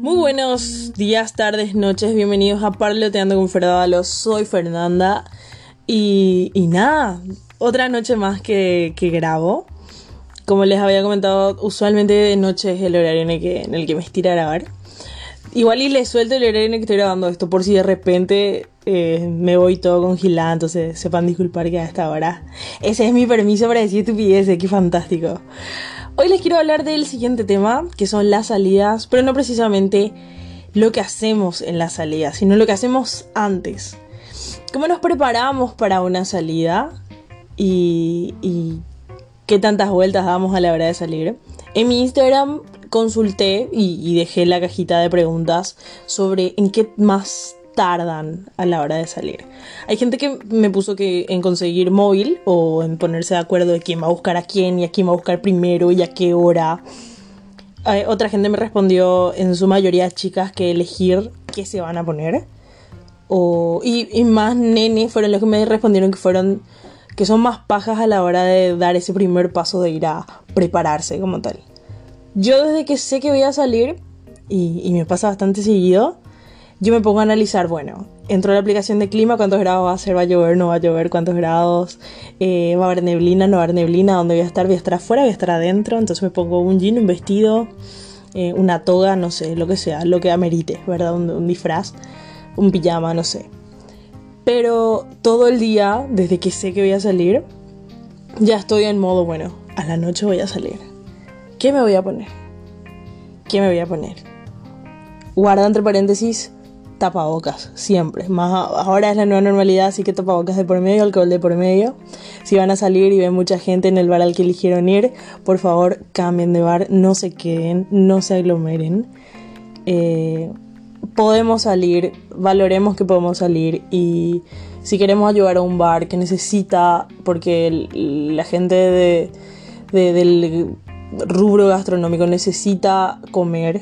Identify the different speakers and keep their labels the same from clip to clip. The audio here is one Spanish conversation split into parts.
Speaker 1: Muy buenos días, tardes, noches, bienvenidos a Parloteando con Fernanda. Soy Fernanda y, y nada, otra noche más que, que, grabo. Como les había comentado, usualmente de noche es el horario en el que, en el que me estira a grabar. Igual y les suelto el horario en el que estoy grabando esto por si de repente eh, me voy todo congelado, entonces sepan disculpar que a esta hora. Ese es mi permiso para decir estupideces, qué fantástico. Hoy les quiero hablar del siguiente tema, que son las salidas, pero no precisamente lo que hacemos en las salidas, sino lo que hacemos antes. ¿Cómo nos preparamos para una salida? Y, qué tantas vueltas damos a la hora de salir. En mi Instagram consulté y, dejé la cajita de preguntas sobre en qué más tardan a la hora de salir. Hay gente que me puso que en conseguir móvil o en ponerse de acuerdo de quién va a buscar a quién y a quién va a buscar primero y a qué hora. Eh, otra gente me respondió, en su mayoría chicas, que elegir qué se van a poner. O, y, y más nenes fueron los que me respondieron que fueron que son más pajas a la hora de dar ese primer paso de ir a prepararse como tal. Yo desde que sé que voy a salir, y, y me pasa bastante seguido, yo me pongo a analizar, bueno, entro a la aplicación de clima, cuántos grados va a ser, va a llover, no va a llover, cuántos grados, eh, va a haber neblina, no va a haber neblina, dónde voy a estar, voy a estar afuera, voy a estar adentro, entonces me pongo un jean, un vestido, eh, una toga, no sé, lo que sea, lo que amerite, ¿verdad? Un, un disfraz, un pijama, no sé. Pero todo el día, desde que sé que voy a salir, ya estoy en modo, bueno, a la noche voy a salir. ¿Qué me voy a poner? ¿Qué me voy a poner? Guarda entre paréntesis tapabocas, siempre. Más ahora es la nueva normalidad, así que tapabocas de por medio, alcohol de por medio. Si van a salir y ven mucha gente en el bar al que eligieron ir, por favor cambien de bar, no se queden, no se aglomeren. Eh, podemos salir, valoremos que podemos salir y si queremos ayudar a un bar que necesita, porque la gente de, de, del rubro gastronómico necesita comer,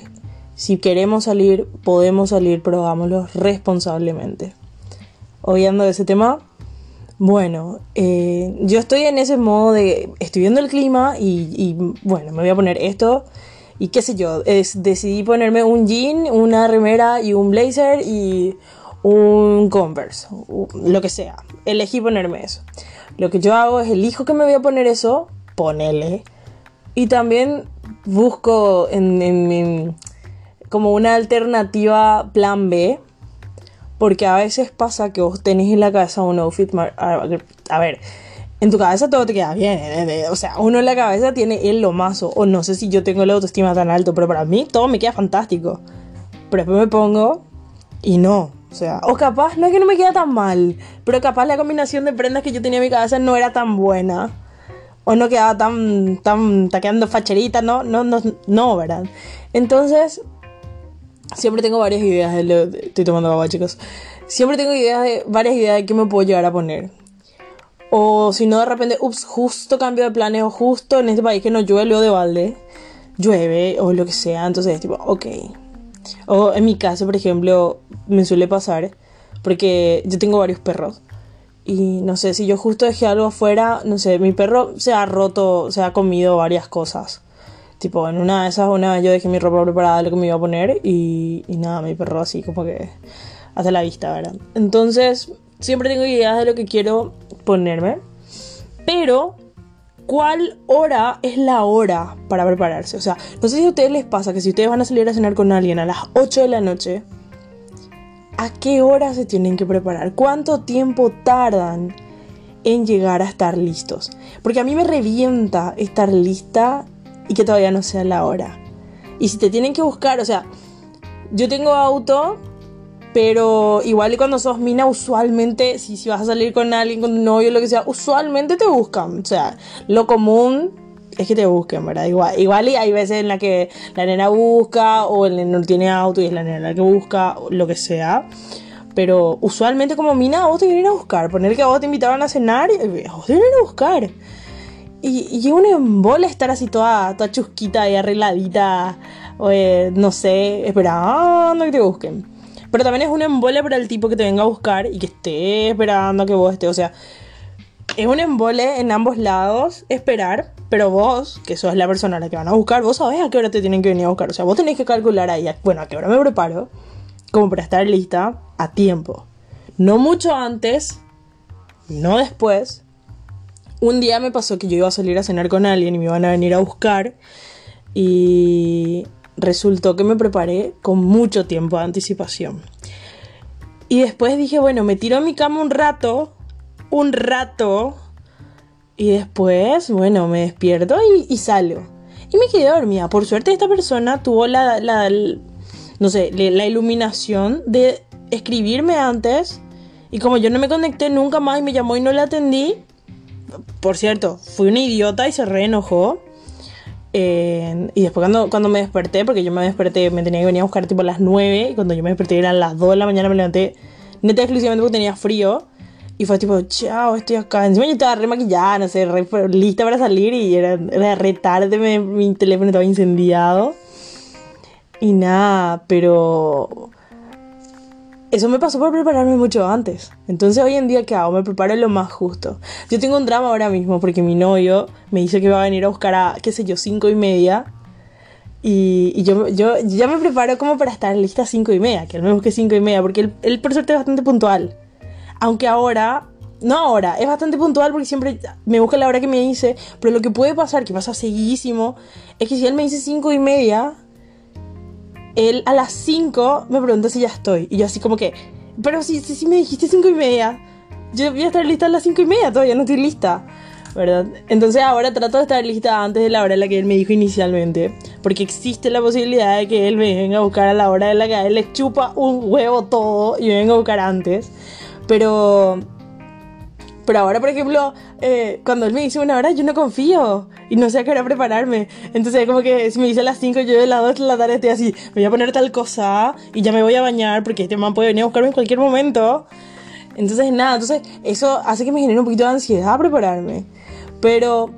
Speaker 1: si queremos salir, podemos salir, pero hagámoslo responsablemente. De ese tema, bueno, eh, yo estoy en ese modo de estoy viendo el clima y, bueno, me voy a poner esto y qué sé yo, decidí ponerme un jean, una remera y un blazer y un converse, lo que sea. Elegí ponerme eso. Lo que yo hago es elijo que me voy a poner eso, ponele. Y también busco en, en, en como una alternativa plan B. Porque a veces pasa que vos tenés en la cabeza un outfit. A ver, en tu cabeza todo te queda bien. ¿eh? O sea, uno en la cabeza tiene el lomazo. O no sé si yo tengo la autoestima tan alto, pero para mí todo me queda fantástico. Pero después me pongo y no. O sea, o capaz, no es que no me queda tan mal, pero capaz la combinación de prendas que yo tenía en mi cabeza no era tan buena. O no quedaba tan, tan, está facherita, no, no, no, no, ¿verdad? Entonces, siempre tengo varias ideas de estoy tomando agua, chicos. Siempre tengo ideas de, varias ideas de qué me puedo llegar a poner. O si no, de repente, ups, justo cambio de planes, o justo en este país que no llueve o de balde, llueve, o lo que sea. Entonces es tipo, ok. O en mi caso, por ejemplo, me suele pasar, porque yo tengo varios perros. Y no sé, si yo justo dejé algo afuera, no sé, mi perro se ha roto, se ha comido varias cosas. Tipo, en una de esas, una yo dejé mi ropa preparada, lo que me iba a poner, y, y nada, mi perro así como que hace la vista, ¿verdad? Entonces, siempre tengo ideas de lo que quiero ponerme. Pero, ¿cuál hora es la hora para prepararse? O sea, no sé si a ustedes les pasa que si ustedes van a salir a cenar con alguien a las 8 de la noche, ¿a qué hora se tienen que preparar? ¿Cuánto tiempo tardan en llegar a estar listos? Porque a mí me revienta estar lista y que todavía no sea la hora. Y si te tienen que buscar, o sea, yo tengo auto, pero igual y cuando sos mina, usualmente, si, si vas a salir con alguien, con un novio, lo que sea, usualmente te buscan. O sea, lo común es que te busquen, ¿verdad? Igual, igual y hay veces en la que la nena busca, o el neno tiene auto y es la nena la que busca, lo que sea. Pero usualmente como mina, vos te vienen a buscar. Poner que a vos te invitaban a cenar, y vos te vienen a buscar. Y, y un embole estar así toda, toda chusquita y arregladita, eh, no sé, esperando que te busquen. Pero también es un embole para el tipo que te venga a buscar y que esté esperando que vos estés. O sea, es un embole en ambos lados esperar, pero vos, que sos la persona a la que van a buscar, vos sabés a qué hora te tienen que venir a buscar. O sea, vos tenés que calcular ahí, bueno, a qué hora me preparo, como para estar lista a tiempo. No mucho antes, no después. Un día me pasó que yo iba a salir a cenar con alguien y me iban a venir a buscar. Y resultó que me preparé con mucho tiempo de anticipación. Y después dije, bueno, me tiro a mi cama un rato, un rato, y después, bueno, me despierto y, salgo. Y me quedé dormida. Por suerte esta persona tuvo la, la, no sé, la iluminación de escribirme antes. Y como yo no me conecté nunca más y me llamó y no la atendí, por cierto, fui una idiota y se reenojó y después cuando, cuando me desperté, porque yo me desperté, me tenía que venir a buscar tipo a las 9, y cuando yo me desperté eran las 2 de la mañana, me levanté neta exclusivamente porque tenía frío. Y fue tipo, chao, estoy acá. Encima yo estaba re maquillada, no sé, re, lista para salir y era re tarde, mi teléfono estaba incendiado. Y nada, pero eso me pasó por prepararme mucho antes. Entonces hoy en día, ¿qué hago? Me preparo lo más justo. Yo tengo un drama ahora mismo porque mi novio me dice que va a venir a buscar a, qué sé yo, cinco y media. Y, yo, yo, ya me preparo como para estar lista a cinco y media, que él me busque cinco y media, porque él, él por suerte es bastante puntual. Aunque ahora, no ahora, es bastante puntual porque siempre me busca la hora que me dice, pero lo que puede pasar, que pasa seguidísimo, es que si él me dice cinco y media, él a las 5 me pregunta si ya estoy. Y yo así como que, pero si, si, me dijiste 5 y media, yo voy a estar lista a las 5 y media, todavía no estoy lista. ¿Verdad? Entonces ahora trato de estar lista antes de la hora en la que él me dijo inicialmente. Porque existe la posibilidad de que él me venga a buscar a la hora en la que él le chupa un huevo todo y me venga a buscar antes. Pero pero ahora, por ejemplo, eh, cuando él me dice una hora, yo no confío y no sé a qué hora prepararme. Entonces, como que si me dice a las 5, yo de las 2 de la tarde estoy así, me voy a poner tal cosa y ya me voy a bañar porque este man puede venir a buscarme en cualquier momento. Entonces, nada, entonces eso hace que me genere un poquito de ansiedad prepararme. Pero,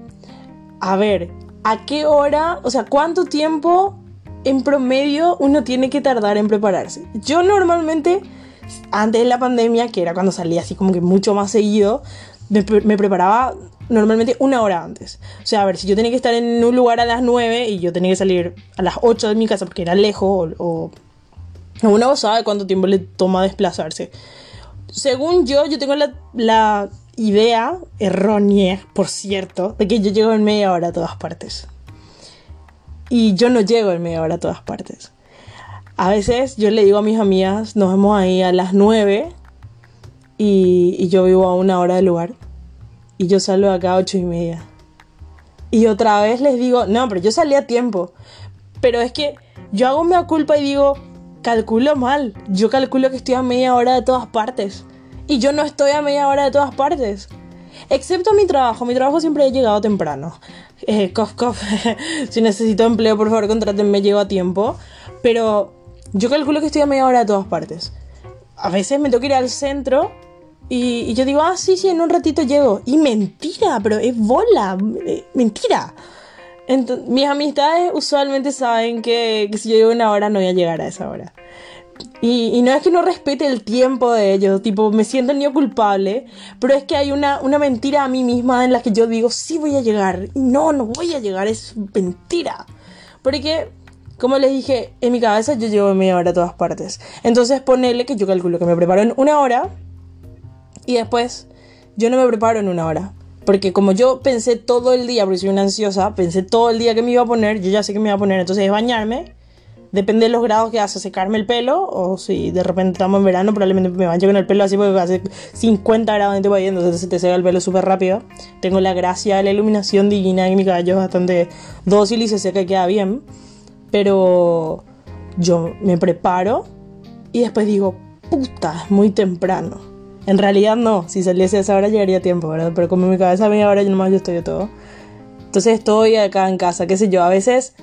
Speaker 1: a ver, ¿a qué hora, o sea, cuánto tiempo en promedio uno tiene que tardar en prepararse? Yo normalmente antes de la pandemia, que era cuando salía así como que mucho más seguido, me, preparaba normalmente una hora antes. O sea, a ver, si yo tenía que estar en un lugar a las 9 y yo tenía que salir a las 8 de mi casa porque era lejos o, o uno no sabe cuánto tiempo le toma desplazarse. Según yo, yo tengo la, la idea errónea, por cierto, de que yo llego en media hora a todas partes. Y yo no llego en media hora a todas partes. A veces yo le digo a mis amigas, nos vemos ahí a las 9 y, yo vivo a una hora del lugar. Y yo salgo acá a 8 y media. Y otra vez les digo, no, pero yo salí a tiempo. Pero es que yo hago mi culpa y digo, calculo mal. Yo calculo que estoy a media hora de todas partes. Y yo no estoy a media hora de todas partes. Excepto mi trabajo. Mi trabajo siempre he llegado temprano. Eh, cof, cof. si necesito empleo, por favor, contrátenme, llego a tiempo. Pero yo calculo que estoy a media hora de todas partes. A veces me que ir al centro y, yo digo, ah, sí, sí, en un ratito llego. Y mentira, pero es bola, eh, mentira. Entonces, mis amistades usualmente saben que, si yo llego una hora no voy a llegar a esa hora. Y, no es que no respete el tiempo de ellos, tipo, me siento ni culpable, pero es que hay una, una mentira a mí misma en la que yo digo, sí voy a llegar, y no, no voy a llegar, es mentira. Porque como les dije, en mi cabeza yo llevo media hora a todas partes. Entonces ponele que yo calculo que me preparo en una hora y después yo no me preparo en una hora. Porque como yo pensé todo el día, porque soy una ansiosa, pensé todo el día que me iba a poner, yo ya sé que me iba a poner, entonces es bañarme. Depende de los grados que hace, secarme el pelo, o si de repente estamos en verano, probablemente me baño con el pelo así porque hace 50 grados en este entonces se te seca el pelo súper rápido. Tengo la gracia de la iluminación divina y mi cabello es bastante dócil y se seca y queda bien. Pero yo me preparo y después digo, puta, es muy temprano. En realidad no, si saliese a esa hora llegaría a tiempo, ¿verdad? Pero como mi cabeza media hora, yo nomás yo estoy de todo. Entonces estoy acá en casa, qué sé yo, a veces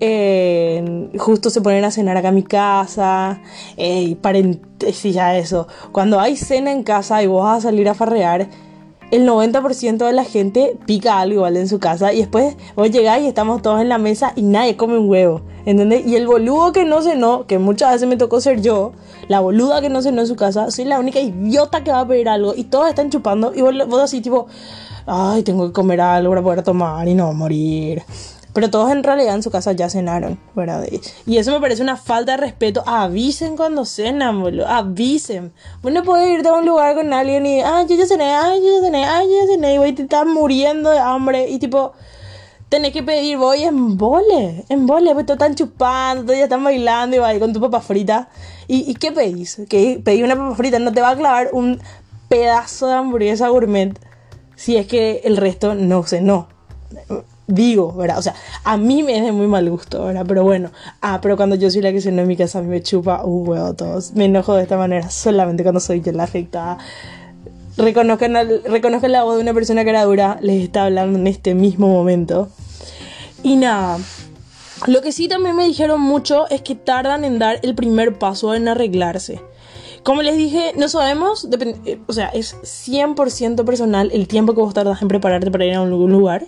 Speaker 1: eh, justo se ponen a cenar acá en mi casa, eh, paréntesis ya eso, cuando hay cena en casa y vos vas a salir a farrear, el 90% de la gente pica algo igual en su casa y después vos llegás y estamos todos en la mesa y nadie come un huevo, ¿entendés? Y el boludo que no cenó, que muchas veces me tocó ser yo, la boluda que no cenó en su casa, soy la única idiota que va a pedir algo y todos están chupando y vos, vos así tipo, ay, tengo que comer algo para poder tomar y no morir. Pero todos en realidad en su casa ya cenaron, ¿verdad? Y eso me parece una falta de respeto. Avisen cuando cenan, boludo. Avisen. Vos no podés irte a un lugar con alguien y, ay, yo ya cené, ay, yo ya cené, ay, yo ya cené. Y voy te estás muriendo de hambre. Y tipo, tenés que pedir, voy en vole, en vole. Pues todos están chupando, ya están bailando y va con tu papa frita. ¿Y, qué pedís? Que pedís una papa frita, no te va a clavar un pedazo de hamburguesa gourmet si es que el resto no cenó digo, ¿verdad? O sea, a mí me es de muy mal gusto, ¿verdad? Pero bueno, ah, pero cuando yo soy la que se en mi casa, a mí me chupa un huevo todos. Me enojo de esta manera solamente cuando soy yo la afectada. Reconozcan, reconozcan la voz de una persona que era dura, les está hablando en este mismo momento. Y nada, lo que sí también me dijeron mucho es que tardan en dar el primer paso en arreglarse. Como les dije, no sabemos, eh, o sea, es 100% personal el tiempo que vos tardas en prepararte para ir a un lugar.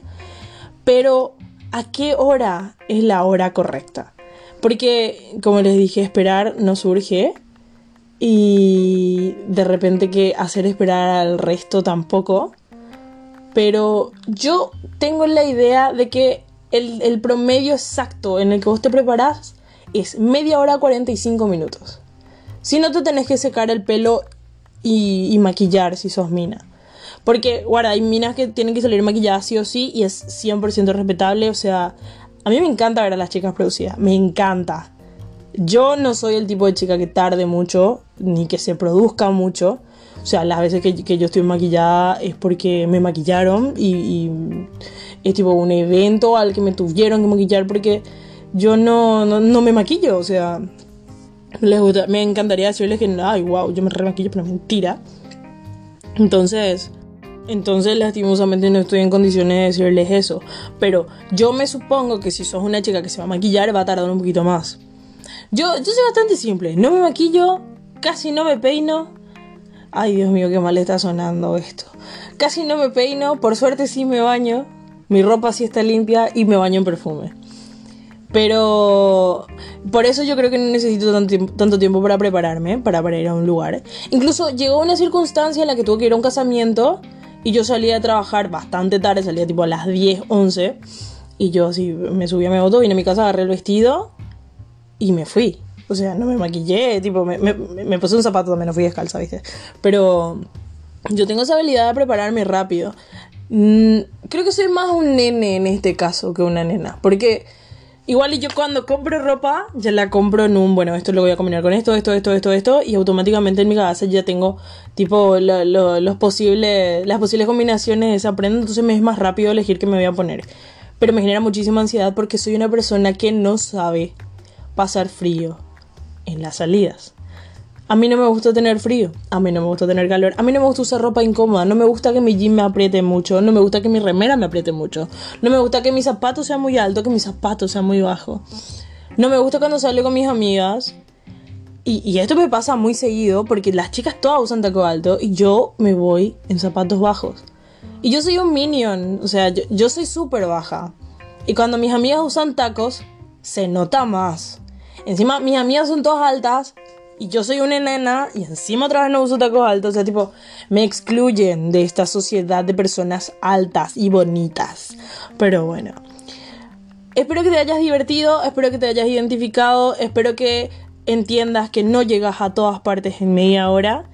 Speaker 1: Pero, ¿a qué hora es la hora correcta? Porque, como les dije, esperar no surge. Y de repente que hacer esperar al resto tampoco. Pero yo tengo la idea de que el, promedio exacto en el que vos te preparás es media hora 45 minutos. Si no te tenés que secar el pelo y, y maquillar si sos mina. Porque, guarda, hay minas que tienen que salir maquilladas sí o sí y es 100% respetable. O sea, a mí me encanta ver a las chicas producidas. Me encanta. Yo no soy el tipo de chica que tarde mucho, ni que se produzca mucho. O sea, las veces que, yo estoy maquillada es porque me maquillaron y, es tipo un evento al que me tuvieron que maquillar porque yo no, no, me maquillo. O sea, les me encantaría decirles que, ay, wow, yo me remaquillo, pero mentira. Entonces, entonces, lastimosamente no estoy en condiciones de decirles eso. Pero yo me supongo que si sos una chica que se va a maquillar, va a tardar un poquito más. Yo, yo soy bastante simple. No me maquillo, casi no me peino. Ay, Dios mío, qué mal está sonando esto. Casi no me peino, por suerte sí me baño. Mi ropa sí está limpia y me baño en perfume. Pero por eso yo creo que no necesito tanto tiempo, para prepararme, para, para ir a un lugar. Incluso llegó una circunstancia en la que tuve que ir a un casamiento y yo salía a trabajar bastante tarde, salía tipo a las 10, 11. Y yo así me subí a mi auto, vine a mi casa, agarré el vestido y me fui. O sea, no me maquillé, tipo, me, me, puse un zapato también, no fui descalza, ¿viste? Pero yo tengo esa habilidad de prepararme rápido. Mm, creo que soy más un nene en este caso que una nena. Porque Igual y yo cuando compro ropa, ya la compro en un, bueno, esto lo voy a combinar con esto, esto, esto, esto, esto, y automáticamente en mi cabeza ya tengo tipo los posibles, las posibles combinaciones de esa prenda, entonces me es más rápido elegir qué me voy a poner. Pero me genera muchísima ansiedad porque soy una persona que no sabe pasar frío en las salidas. A mí no me gusta tener frío, a mí no me gusta tener calor, a mí no me gusta usar ropa incómoda, no me gusta que mi jean me apriete mucho, no me gusta que mi remera me apriete mucho, no me gusta que mis zapatos sean muy altos, que mis zapatos sean muy bajos. No me gusta cuando salgo con mis amigas. Y, esto me pasa muy seguido porque las chicas todas usan taco alto y yo me voy en zapatos bajos. Y yo soy un minion, o sea, yo, yo soy súper baja. Y cuando mis amigas usan tacos, se nota más. Encima, mis amigas son todas altas y yo soy una nena y encima otra vez no uso tacos altos. O sea, tipo, me excluyen de esta sociedad de personas altas y bonitas. Pero bueno. Espero que te hayas divertido, espero que te hayas identificado, espero que entiendas que no llegas a todas partes en media hora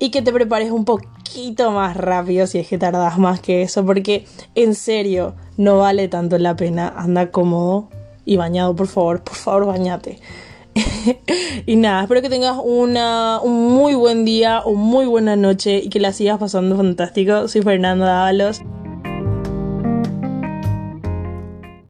Speaker 1: y que te prepares un poquito más rápido si es que tardas más que eso, porque en serio no vale tanto la pena. Anda cómodo y bañado, por favor, por favor, bañate. y nada, espero que tengas una, un muy buen día o muy buena noche y que la sigas pasando fantástico. Soy Fernanda Dávalos.